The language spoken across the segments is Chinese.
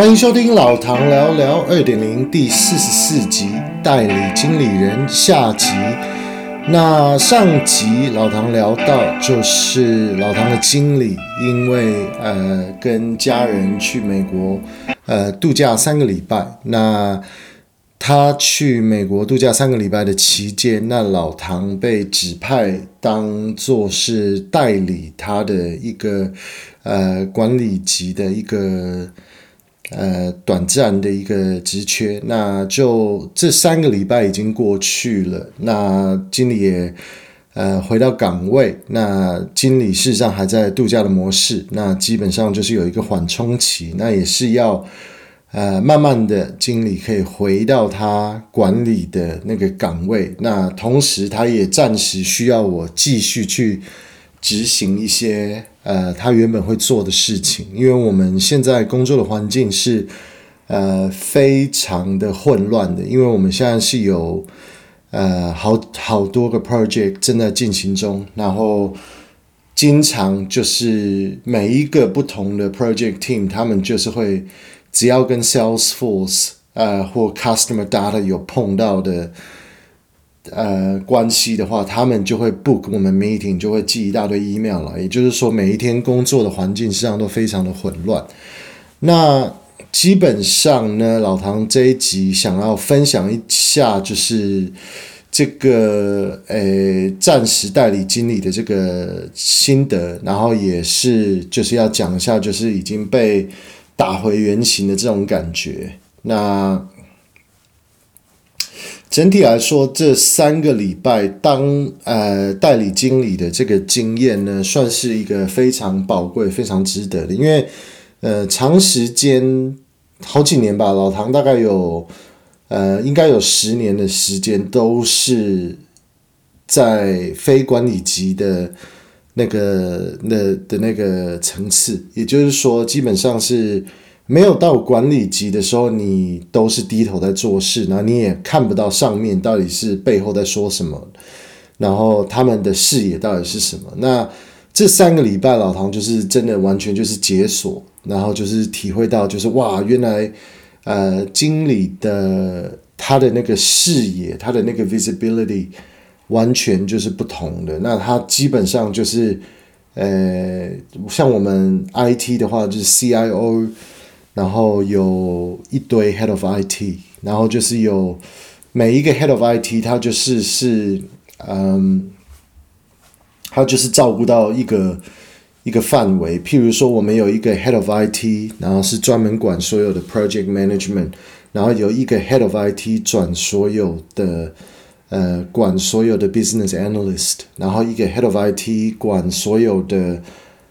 欢迎收听老唐聊聊二点零第四十四集代理经理人下集。那上集老唐聊到，就是老唐的经理因为呃跟家人去美国呃度假三个礼拜，那他去美国度假三个礼拜的期间，那老唐被指派当做是代理他的一个呃管理级的一个。呃，短暂的一个职缺，那就这三个礼拜已经过去了。那经理也呃回到岗位，那经理事实上还在度假的模式，那基本上就是有一个缓冲期，那也是要呃慢慢的经理可以回到他管理的那个岗位。那同时他也暂时需要我继续去执行一些。呃，他原本会做的事情，因为我们现在工作的环境是呃非常的混乱的，因为我们现在是有呃好好多个 project 正在进行中，然后经常就是每一个不同的 project team，他们就是会只要跟 Salesforce 呃或 Customer Data 有碰到的。呃，关系的话，他们就会 book 我们 meeting，就会寄一大堆 email 了。也就是说，每一天工作的环境实际上都非常的混乱。那基本上呢，老唐这一集想要分享一下，就是这个呃暂时代理经理的这个心得，然后也是就是要讲一下，就是已经被打回原形的这种感觉。那。整体来说，这三个礼拜当呃代理经理的这个经验呢，算是一个非常宝贵、非常值得的。因为呃长时间好几年吧，老唐大概有呃应该有十年的时间都是在非管理级的那个那的那个层次，也就是说，基本上是。没有到管理级的时候，你都是低头在做事，然后你也看不到上面到底是背后在说什么，然后他们的视野到底是什么。那这三个礼拜，老唐就是真的完全就是解锁，然后就是体会到，就是哇，原来呃经理的他的那个视野，他的那个 visibility 完全就是不同的。那他基本上就是呃，像我们 IT 的话，就是 CIO。然后有一堆 head of IT，然后就是有每一个 head of IT，他就是是嗯，他就是照顾到一个一个范围。譬如说，我们有一个 head of IT，然后是专门管所有的 project management，然后有一个 head of IT 转所有的呃管所有的 business analyst，然后一个 head of IT 管所有的。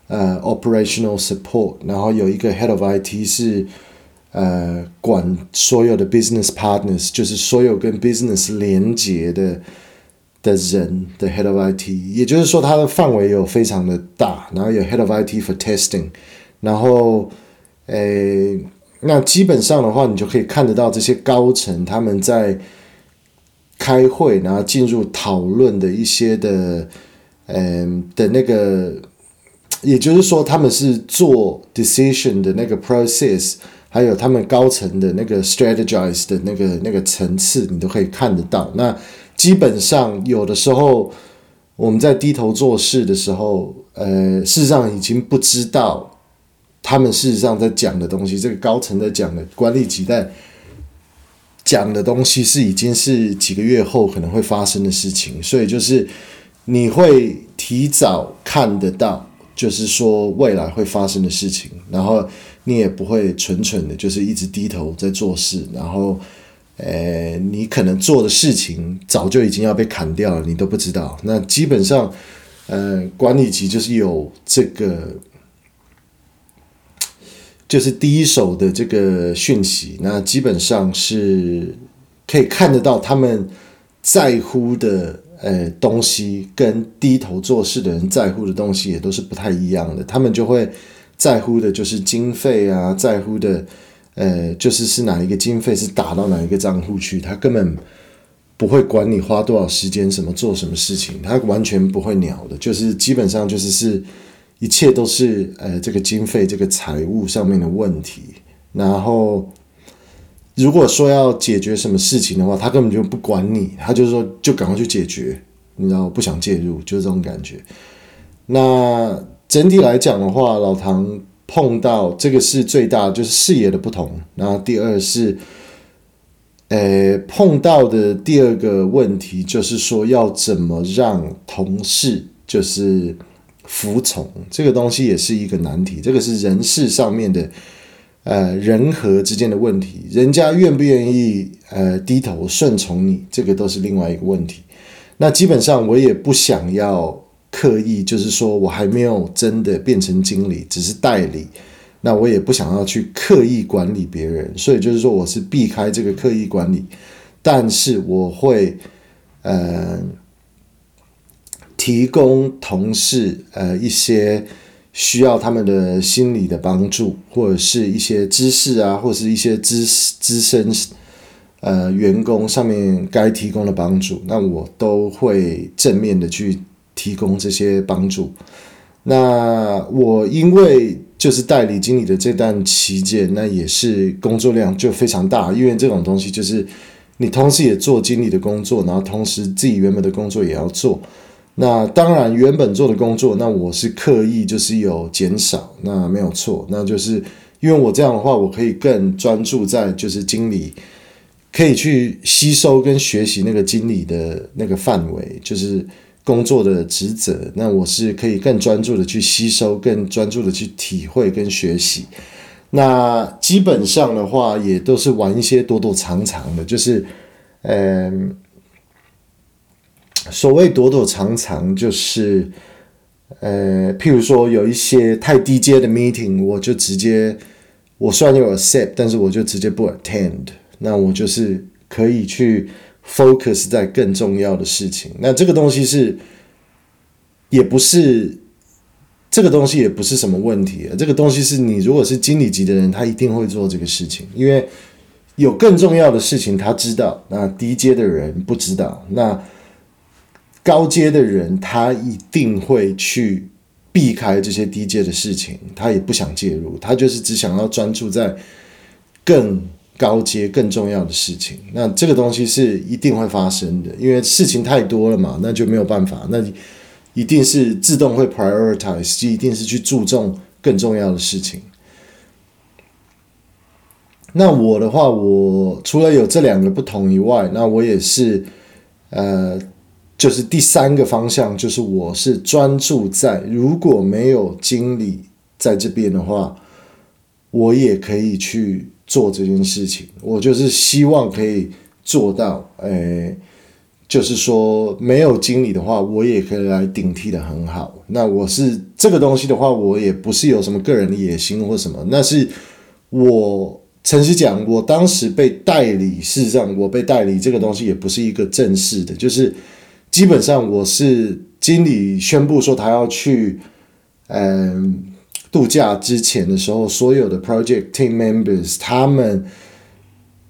呃，operational support，然后有一个 head of IT 是呃管所有的 business partners，就是所有跟 business 连接的的人的 head of IT，也就是说它的范围有非常的大，然后有 head of IT for testing，然后诶，那基本上的话，你就可以看得到这些高层他们在开会，然后进入讨论的一些的嗯的那个。也就是说，他们是做 decision 的那个 process，还有他们高层的那个 strategize 的那个那个层次，你都可以看得到。那基本上有的时候我们在低头做事的时候，呃，事实上已经不知道他们事实上在讲的东西，这个高层在讲的管理级在讲的东西是已经是几个月后可能会发生的事情，所以就是你会提早看得到。就是说未来会发生的事情，然后你也不会蠢蠢的，就是一直低头在做事，然后，呃，你可能做的事情早就已经要被砍掉了，你都不知道。那基本上，呃，管理级就是有这个，就是第一手的这个讯息，那基本上是可以看得到他们在乎的。呃，东西跟低头做事的人在乎的东西也都是不太一样的。他们就会在乎的就是经费啊，在乎的呃，就是是哪一个经费是打到哪一个账户去。他根本不会管你花多少时间，什么做什么事情，他完全不会鸟的。就是基本上就是是一切都是呃这个经费这个财务上面的问题。然后如果说要解决什么事情的话，他根本就不管你，他就是说就赶快去解决，你知道不想介入，就是这种感觉。那整体来讲的话，老唐碰到这个是最大，就是视野的不同。然后第二是。诶，碰到的第二个问题就是说，要怎么让同事就是服从这个东西，也是一个难题。这个是人事上面的，呃，人和之间的问题。人家愿不愿意呃低头顺从你，这个都是另外一个问题。那基本上我也不想要刻意，就是说我还没有真的变成经理，只是代理。那我也不想要去刻意管理别人，所以就是说我是避开这个刻意管理，但是我会呃提供同事呃一些需要他们的心理的帮助，或者是一些知识啊，或者是一些资资深呃员工上面该提供的帮助，那我都会正面的去提供这些帮助。那我因为。就是代理经理的这段期间，那也是工作量就非常大，因为这种东西就是你同时也做经理的工作，然后同时自己原本的工作也要做。那当然原本做的工作，那我是刻意就是有减少，那没有错，那就是因为我这样的话，我可以更专注在就是经理可以去吸收跟学习那个经理的那个范围，就是。工作的职责，那我是可以更专注的去吸收，更专注的去体会跟学习。那基本上的话，也都是玩一些躲躲藏藏的，就是，嗯，所谓躲躲藏藏，就是，呃，譬如说有一些太低阶的 meeting，我就直接，我虽然有 accept，但是我就直接不 attend，那我就是可以去。focus 在更重要的事情，那这个东西是，也不是，这个东西也不是什么问题。这个东西是你如果是经理级的人，他一定会做这个事情，因为有更重要的事情他知道，那低阶的人不知道，那高阶的人他一定会去避开这些低阶的事情，他也不想介入，他就是只想要专注在更。高阶更重要的事情，那这个东西是一定会发生的，因为事情太多了嘛，那就没有办法，那一定是自动会 prioritize，一定是去注重更重要的事情。那我的话，我除了有这两个不同以外，那我也是，呃，就是第三个方向，就是我是专注在如果没有经理在这边的话，我也可以去。做这件事情，我就是希望可以做到，诶，就是说没有经理的话，我也可以来顶替的很好。那我是这个东西的话，我也不是有什么个人的野心或什么，那是我诚实讲，我当时被代理，事实上我被代理这个东西也不是一个正式的，就是基本上我是经理宣布说他要去，嗯。度假之前的时候，所有的 project team members 他们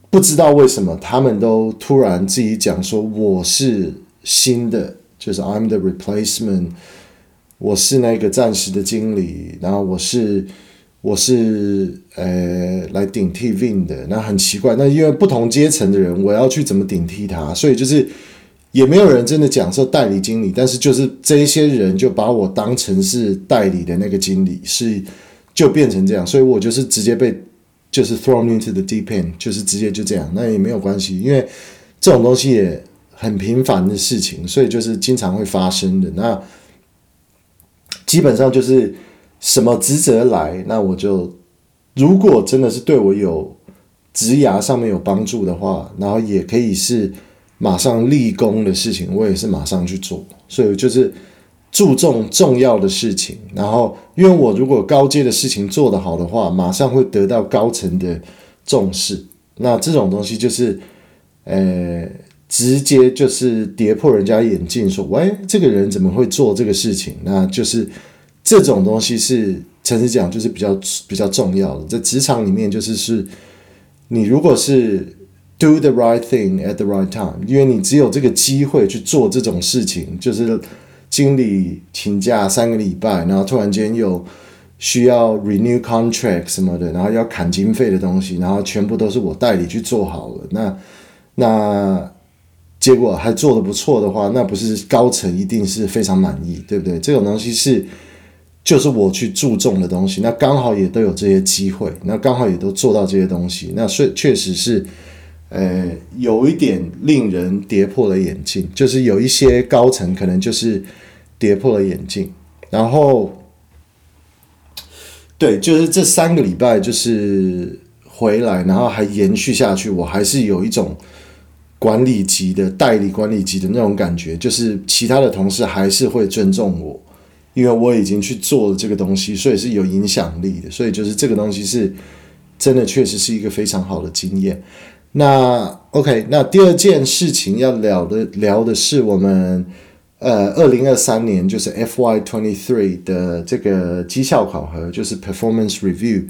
不知道为什么，他们都突然自己讲说：“我是新的，就是 I'm the replacement，我是那个暂时的经理，然后我是我是呃来顶替 Vin 的。”那很奇怪，那因为不同阶层的人，我要去怎么顶替他？所以就是。也没有人真的讲说代理经理，但是就是这一些人就把我当成是代理的那个经理，是就变成这样，所以我就是直接被就是 thrown into the deep end，就是直接就这样，那也没有关系，因为这种东西也很频繁的事情，所以就是经常会发生的。那基本上就是什么职责来，那我就如果真的是对我有职涯上面有帮助的话，然后也可以是。马上立功的事情，我也是马上去做，所以就是注重重要的事情。然后，因为我如果高阶的事情做得好的话，马上会得到高层的重视。那这种东西就是，呃，直接就是跌破人家眼镜，说：“喂，这个人怎么会做这个事情？”那就是这种东西是诚实讲，就是比较比较重要的。在职场里面，就是是你如果是。Do the right thing at the right time，因为你只有这个机会去做这种事情，就是经理请假三个礼拜，然后突然间又需要 renew contract 什么的，然后要砍经费的东西，然后全部都是我代理去做好了。那那结果还做得不错的话，那不是高层一定是非常满意，对不对？这种东西是就是我去注重的东西，那刚好也都有这些机会，那刚好也都做到这些东西，那所以确实是，呃，有一点令人跌破了眼镜，就是有一些高层可能就是跌破了眼镜，然后。对，就是这三个礼拜，就是回来，然后还延续下去。我还是有一种管理级的代理管理级的那种感觉，就是其他的同事还是会尊重我，因为我已经去做了这个东西，所以是有影响力的。所以就是这个东西是真的，确实是一个非常好的经验。那 OK，那第二件事情要聊的聊的是我们。呃，二零二三年就是 FY twenty three 的这个绩效考核，就是 performance review。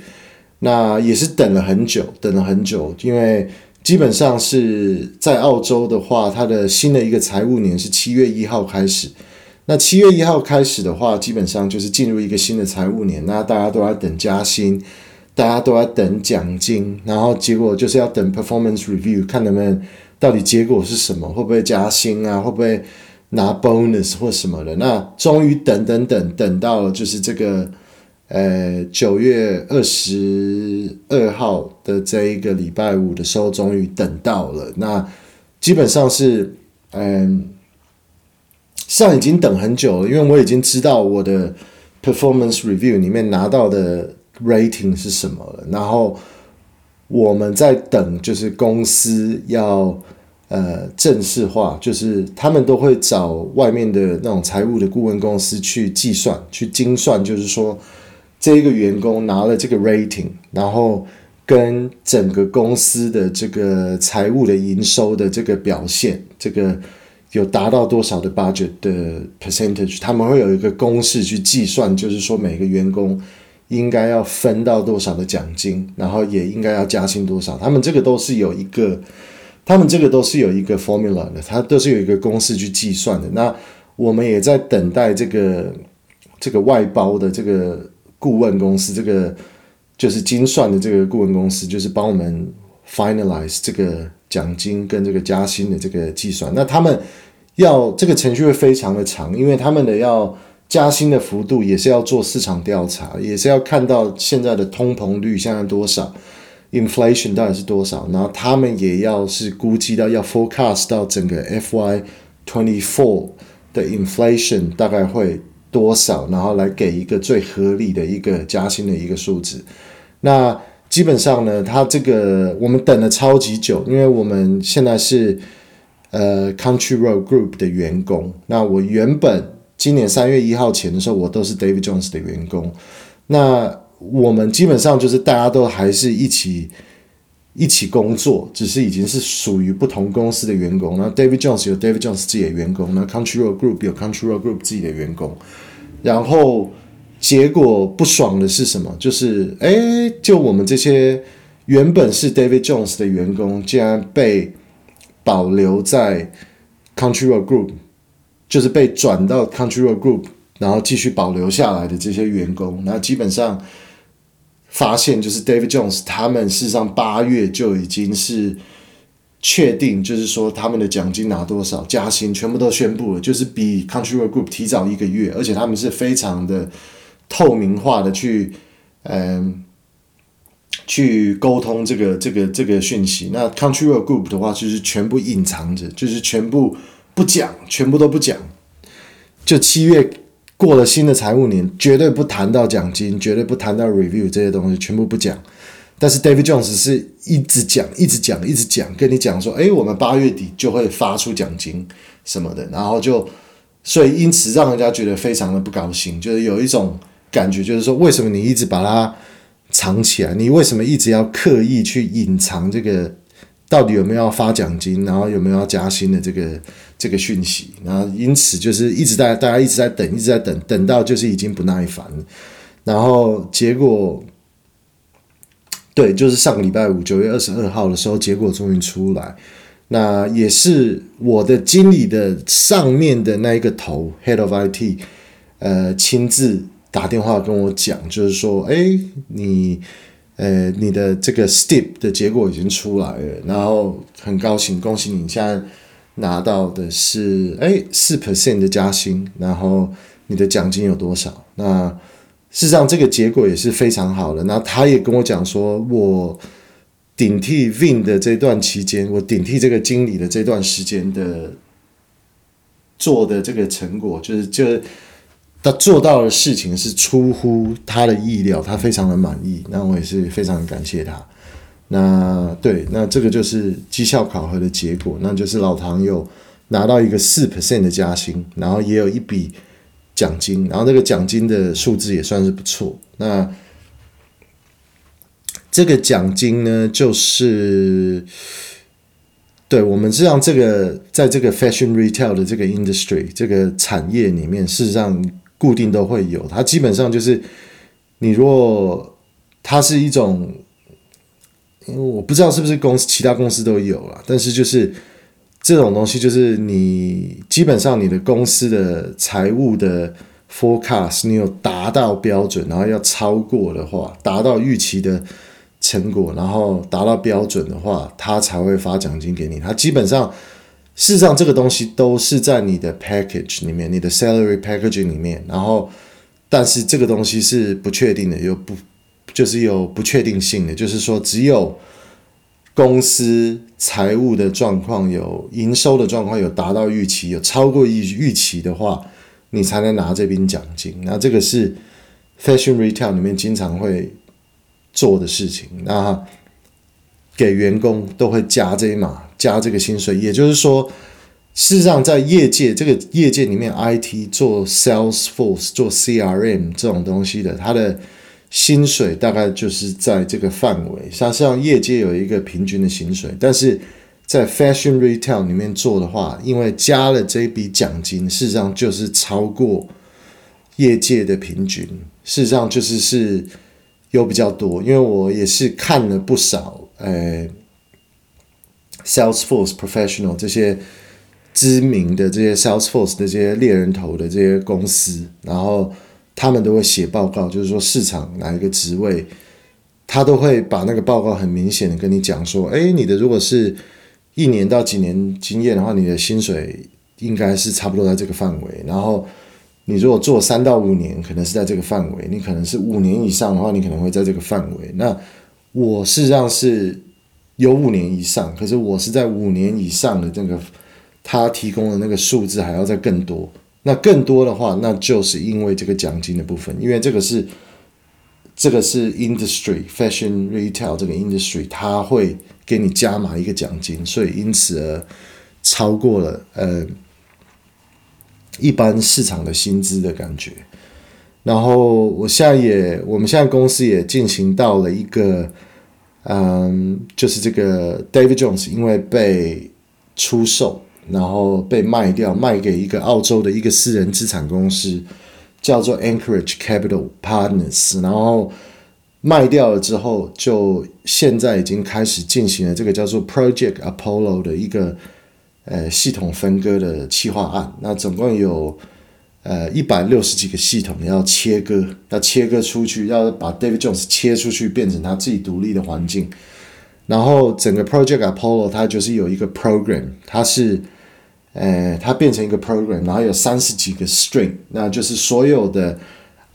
那也是等了很久，等了很久，因为基本上是在澳洲的话，它的新的一个财务年是七月一号开始。那七月一号开始的话，基本上就是进入一个新的财务年，那大家都在等加薪，大家都在等奖金，然后结果就是要等 performance review，看能不能到底结果是什么，会不会加薪啊，会不会？拿 bonus 或什么的，那终于等等等等到了，就是这个呃九月二十二号的这一个礼拜五的时候，终于等到了。那基本上是嗯，上已经等很久了，因为我已经知道我的 performance review 里面拿到的 rating 是什么，然后我们在等，就是公司要。呃，正式化就是他们都会找外面的那种财务的顾问公司去计算、去精算，就是说这一个员工拿了这个 rating，然后跟整个公司的这个财务的营收的这个表现，这个有达到多少的 budget 的 percentage，他们会有一个公式去计算，就是说每个员工应该要分到多少的奖金，然后也应该要加薪多少，他们这个都是有一个。他们这个都是有一个 formula 的，它都是有一个公式去计算的。那我们也在等待这个这个外包的这个顾问公司，这个就是精算的这个顾问公司，就是帮我们 finalize 这个奖金跟这个加薪的这个计算。那他们要这个程序会非常的长，因为他们的要加薪的幅度也是要做市场调查，也是要看到现在的通膨率现在多少。Inflation 到底是多少？然后他们也要是估计到要 forecast 到整个 FY twenty four 的 inflation 大概会多少，然后来给一个最合理的一个加薪的一个数字。那基本上呢，他这个我们等了超级久，因为我们现在是呃 Country Road Group 的员工。那我原本今年三月一号前的时候，我都是 David Jones 的员工。那我们基本上就是大家都还是一起一起工作，只是已经是属于不同公司的员工。那 David Jones 有 David Jones 自己的员工，那 Country Road Group 有 Country Road Group 自己的员工。然后结果不爽的是什么？就是哎，就我们这些原本是 David Jones 的员工，竟然被保留在 Country Road Group，就是被转到 Country Road Group，然后继续保留下来的这些员工，那基本上。发现就是 David Jones 他们事实上八月就已经是确定，就是说他们的奖金拿多少，加薪全部都宣布了，就是比 Country Road Group 提早一个月，而且他们是非常的透明化的去嗯去沟通这个这个这个讯息。那 Country Road Group 的话就是全部隐藏着，就是全部不讲，全部都不讲，就七月。过了新的财务年，绝对不谈到奖金，绝对不谈到 review 这些东西，全部不讲。但是 David Jones 是一直讲，一直讲，一直讲，跟你讲说，诶，我们八月底就会发出奖金什么的，然后就，所以因此让人家觉得非常的不高兴，就是有一种感觉，就是说，为什么你一直把它藏起来？你为什么一直要刻意去隐藏这个？到底有没有要发奖金，然后有没有要加薪的这个这个讯息？然后因此就是一直在大家一直在等，一直在等，等到就是已经不耐烦。然后结果，对，就是上个礼拜五九月二十二号的时候，结果终于出来。那也是我的经理的上面的那一个头，Head of IT，呃，亲自打电话跟我讲，就是说，哎，你，呃，你的这个 step 的结果已经出来了，然后很高兴，恭喜你现在拿到的是，哎，四 percent 的加薪，然后你的奖金有多少？那事实上这个结果也是非常好的。那他也跟我讲说，我顶替 Vin 的这段期间，我顶替这个经理的这段时间的做的这个成果，就是就。他做到的事情是出乎他的意料，他非常的满意，那我也是非常感谢他。那对，那这个就是绩效考核的结果，那就是老唐有拿到一个四 percent 的加薪，然后也有一笔奖金，然后这个奖金的数字也算是不错。那这个奖金呢，就是对我们是让这个在这个 fashion retail 的这个 industry 这个产业里面，事实上。固定都会有，它基本上就是，你如果它是一种，因为我不知道是不是公司其他公司都有了，但是就是这种东西，就是你基本上你的公司的财务的 forecast，你有达到标准，然后要超过的话，达到预期的成果，然后达到标准的话，他才会发奖金给你。他基本上。事实上，这个东西都是在你的 package 里面，你的 salary packaging 里面。然后，但是这个东西是不确定的，有不就是有不确定性的，就是说，只有公司财务的状况有营收的状况有达到预期，有超过预预期的话，你才能拿这笔奖金。那这个是 fashion retail 里面经常会做的事情。那给员工都会加这一码。加这个薪水，也就是说，事实上在业界这个业界里面，IT 做 Salesforce 做 CRM 这种东西的，它的薪水大概就是在这个范围。像像业界有一个平均的薪水，但是在 Fashion Retail 里面做的话，因为加了这笔奖金，事实上就是超过业界的平均。事实上就是是有比较多，因为我也是看了不少，呃。Salesforce Professional 这些知名的这些 Salesforce 的这些猎人头的这些公司，然后他们都会写报告，就是说市场哪一个职位，他都会把那个报告很明显的跟你讲说，哎，你的如果是一年到几年经验的话，你的薪水应该是差不多在这个范围。然后你如果做三到五年，可能是在这个范围；你可能是五年以上的话，你可能会在这个范围。那我事实上是。有五年以上，可是我是在五年以上的这个，他提供的那个数字还要再更多。那更多的话，那就是因为这个奖金的部分，因为这个是这个是 industry fashion retail 这个 industry，他会给你加码一个奖金，所以因此而超过了呃一般市场的薪资的感觉。然后我现在也，我们现在公司也进行到了一个。嗯，就是这个 David Jones 因为被出售，然后被卖掉，卖给一个澳洲的一个私人资产公司，叫做 Anchorage Capital Partners。然后卖掉了之后，就现在已经开始进行了这个叫做 Project Apollo 的一个呃系统分割的企划案。那总共有。呃，一百六十几个系统要切割，要切割出去，要把 David Jones 切出去，变成他自己独立的环境。然后整个 Project Apollo 它就是有一个 program，它是，呃，它变成一个 program，然后有三十几个 string，那就是所有的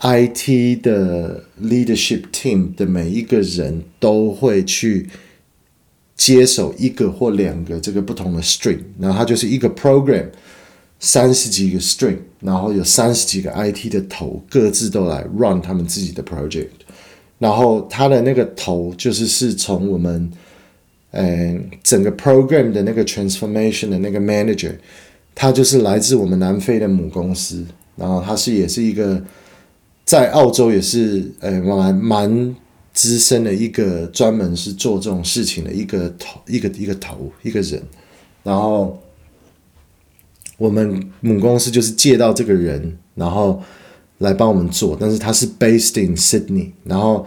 IT 的 leadership team 的每一个人都会去接手一个或两个这个不同的 string，然后它就是一个 program。三十几个 string，然后有三十几个 IT 的头，各自都来 run 他们自己的 project。然后他的那个头就是是从我们，呃，整个 program 的那个 transformation 的那个 manager，他就是来自我们南非的母公司。然后他是也是一个在澳洲也是呃蛮蛮资深的一个专门是做这种事情的一个头一个一个头一个人，然后。我们母公司就是借到这个人，然后来帮我们做，但是他是 based in Sydney，然后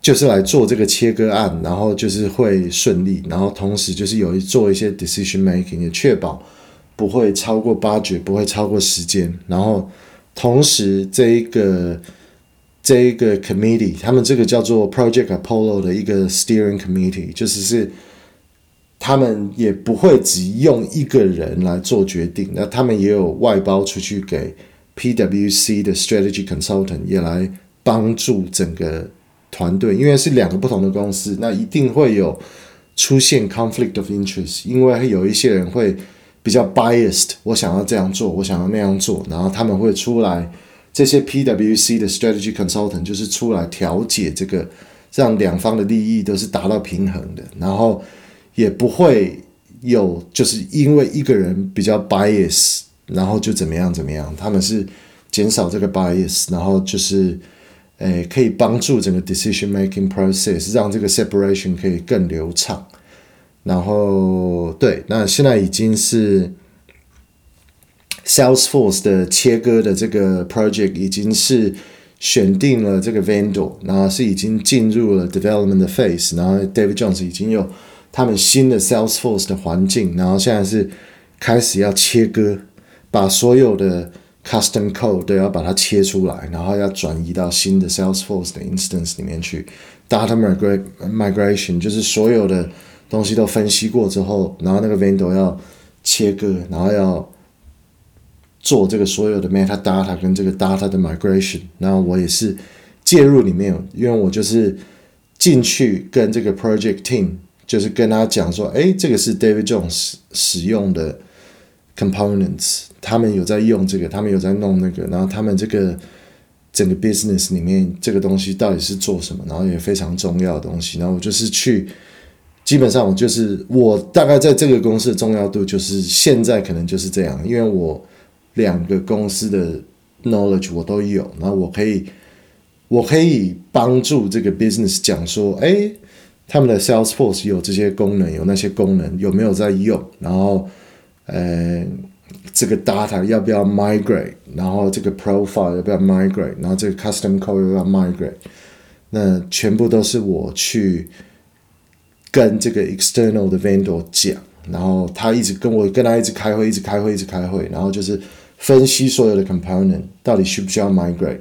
就是来做这个切割案，然后就是会顺利，然后同时就是有一做一些 decision making，也确保不会超过 budget，不会超过时间，然后同时这一个这一个 committee，他们这个叫做 Project Apollo 的一个 steering committee，就是是他们也不会只用一个人来做决定，那他们也有外包出去给 PwC 的 strategy consultant 也来帮助整个团队，因为是两个不同的公司，那一定会有出现 conflict of interest，因为有一些人会。比较 biased，我想要这样做，我想要那样做，然后他们会出来，这些 PwC 的 strategy consultant 就是出来调解这个，让两方的利益都是达到平衡的，然后也不会有就是因为一个人比较 bias，然后就怎么样怎么样，他们是减少这个 bias，然后就是诶可以帮助整个 decision making process，让这个 separation 可以更流畅。然后对，那现在已经是 Salesforce 的切割的这个 project 已经是选定了这个 vendor，然后是已经进入了 development 的 phase，然后 David Jones 已经有他们新的 Salesforce 的环境，然后现在是开始要切割，把所有的 custom code 都要把它切出来，然后要转移到新的 Salesforce 的 instance 里面去，data migration 就是所有的。东西都分析过之后，然后那个 vendor 要切割，然后要做这个所有的 metadata 跟这个 data 的 migration，然后我也是介入里面，因为我就是进去跟这个 project team，就是跟他讲说，哎，这个是 David Jones 使用的 components，他们有在用这个，他们有在弄那个，然后他们这个整个 business 里面这个东西到底是做什么，然后也非常重要的东西，然后我就是去。基本上我就是我大概在这个公司的重要度就是现在可能就是这样，因为我两个公司的 knowledge 我都有，然后我可以我可以帮助这个 business 讲说，哎，他们的 Salesforce 有这些功能，有那些功能有没有在用，然后呃这个 data 要不要 migrate，然后这个 profile 要不要 migrate，然后这个 custom code 要不要 migrate，那全部都是我去。跟这个 external 的 vendor 讲，然后他一直跟我跟他一直开会，一直开会，一直开会，然后就是分析所有的 component 到底需不需要 migrate。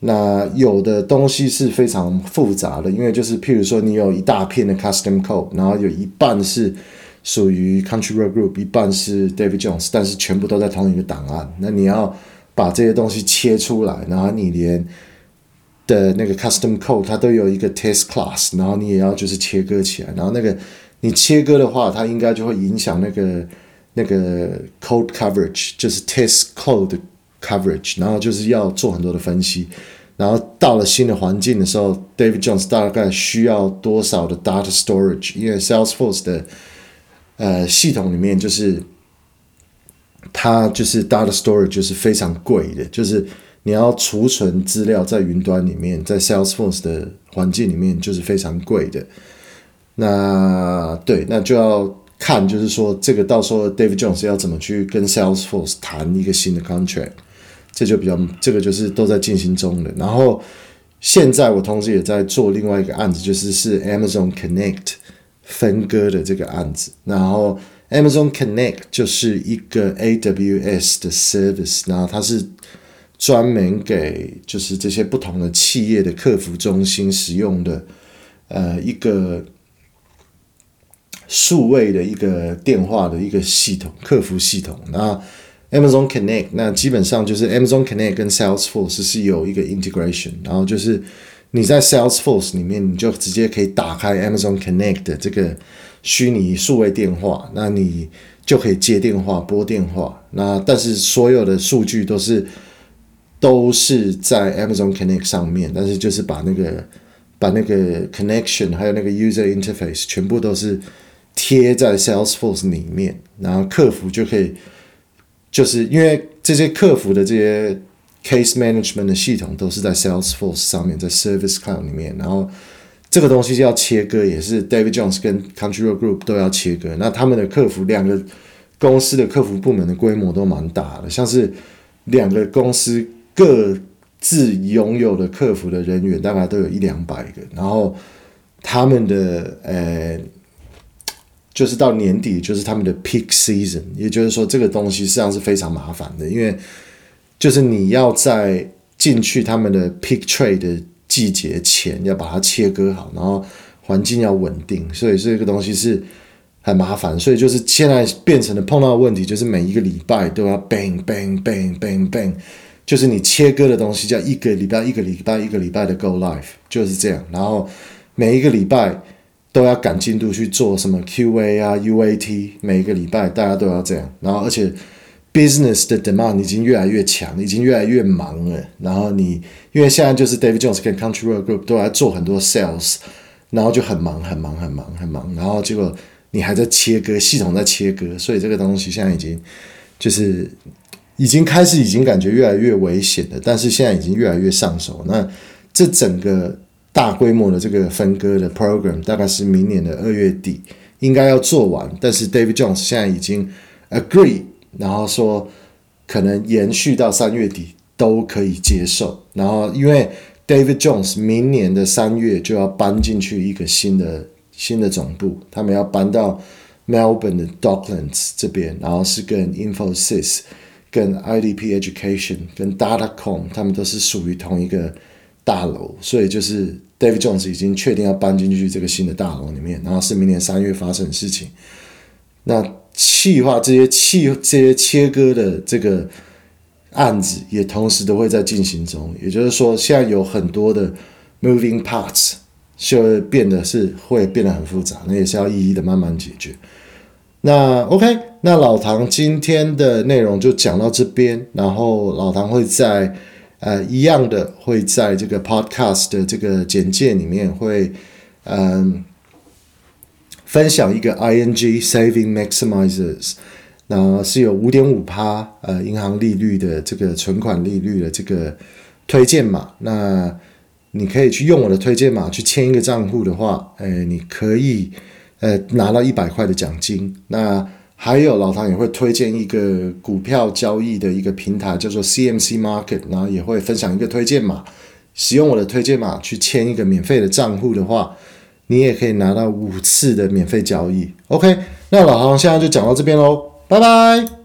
那有的东西是非常复杂的，因为就是譬如说你有一大片的 custom code，然后有一半是属于 Country Road Group，一半是 David Jones，但是全部都在同一个档案，那你要把这些东西切出来，然后你连的那个 custom code，它都有一个 test class，然后你也要就是切割起来，然后那个你切割的话，它应该就会影响那个那个 code coverage，就是 test code coverage，然后就是要做很多的分析，然后到了新的环境的时候，David Jones 大概需要多少的 data storage？因为 Salesforce 的呃系统里面就是它就是 data storage 就是非常贵的，就是。你要储存资料在云端里面，在 Salesforce 的环境里面就是非常贵的。那对，那就要看，就是说这个到时候 David Jones 要怎么去跟 Salesforce 谈一个新的 contract，这就比较，这个就是都在进行中的。然后现在我同时也在做另外一个案子，就是是 Amazon Connect 分割的这个案子。然后 Amazon Connect 就是一个 AWS 的 service，然后它是。专门给就是这些不同的企业的客服中心使用的，呃，一个数位的一个电话的一个系统，客服系统。那 Amazon Connect，那基本上就是 Amazon Connect 跟 Salesforce 是有一个 integration，然后就是你在 Salesforce 里面，你就直接可以打开 Amazon Connect 的这个虚拟数位电话，那你就可以接电话、拨电话。那但是所有的数据都是。都是在 Amazon Connect 上面，但是就是把那个把那个 connection 还有那个 user interface 全部都是贴在 Salesforce 里面，然后客服就可以，就是因为这些客服的这些 case management 的系统都是在 Salesforce 上面，在 Service Cloud 里面，然后这个东西就要切割，也是 David Jones 跟 Country Road Group 都要切割。那他们的客服两个公司的客服部门的规模都蛮大的，像是两个公司。各自拥有的客服的人员大概都有一两百个，然后他们的呃，就是到年底就是他们的 peak season，也就是说这个东西实际上是非常麻烦的，因为就是你要在进去他们的 peak trade 的季节前，要把它切割好，然后环境要稳定，所以这个东西是很麻烦。所以就是现在变成了碰到的问题，就是每一个礼拜都要 bang bang bang bang bang，就是你切割的东西叫一个礼拜一个礼拜一个礼拜的 go live，就是这样。然后每一个礼拜都要赶进度去做什么 QA 啊 UAT，每一个礼拜大家都要这样。然后而且。Business 的 demand 已经越来越强，已经越来越忙了。然后你因为现在就是 David Jones 跟 Country Road Group 都在做很多 sales，然后就很忙很忙很忙很忙。然后结果你还在切割，系统在切割，所以这个东西现在已经就是已经开始已经感觉越来越危险了。但是现在已经越来越上手。那这整个大规模的这个分割的 program 大概是明年的二月底应该要做完。但是 David Jones 现在已经 agree。然后说，可能延续到三月底都可以接受。然后，因为 David Jones 明年的三月就要搬进去一个新的新的总部，他们要搬到 Melbourne 的 Docklands 这边，然后是跟 Infosys、跟 IDP Education、跟 Datacom，他们都是属于同一个大楼，所以就是 David Jones 已经确定要搬进去这个新的大楼里面，然后是明年三月发生的事情。那。气化这些气这些切割的这个案子也同时都会在进行中，也就是说，现在有很多的 moving parts，就会变得是会变得很复杂，那也是要一一的慢慢解决。那 OK，那老唐今天的内容就讲到这边，然后老唐会在呃一样的会在这个 podcast 的这个简介里面会嗯。分享一个 ING Saving Maximizers，那是有五点五趴呃银行利率的这个存款利率的这个推荐码，那你可以去用我的推荐码去签一个账户的话，呃，你可以呃拿到一百块的奖金。那还有老唐也会推荐一个股票交易的一个平台叫做 CMC Market，然后也会分享一个推荐码，使用我的推荐码去签一个免费的账户的话。你也可以拿到五次的免费交易，OK？那老唐现在就讲到这边喽，拜拜。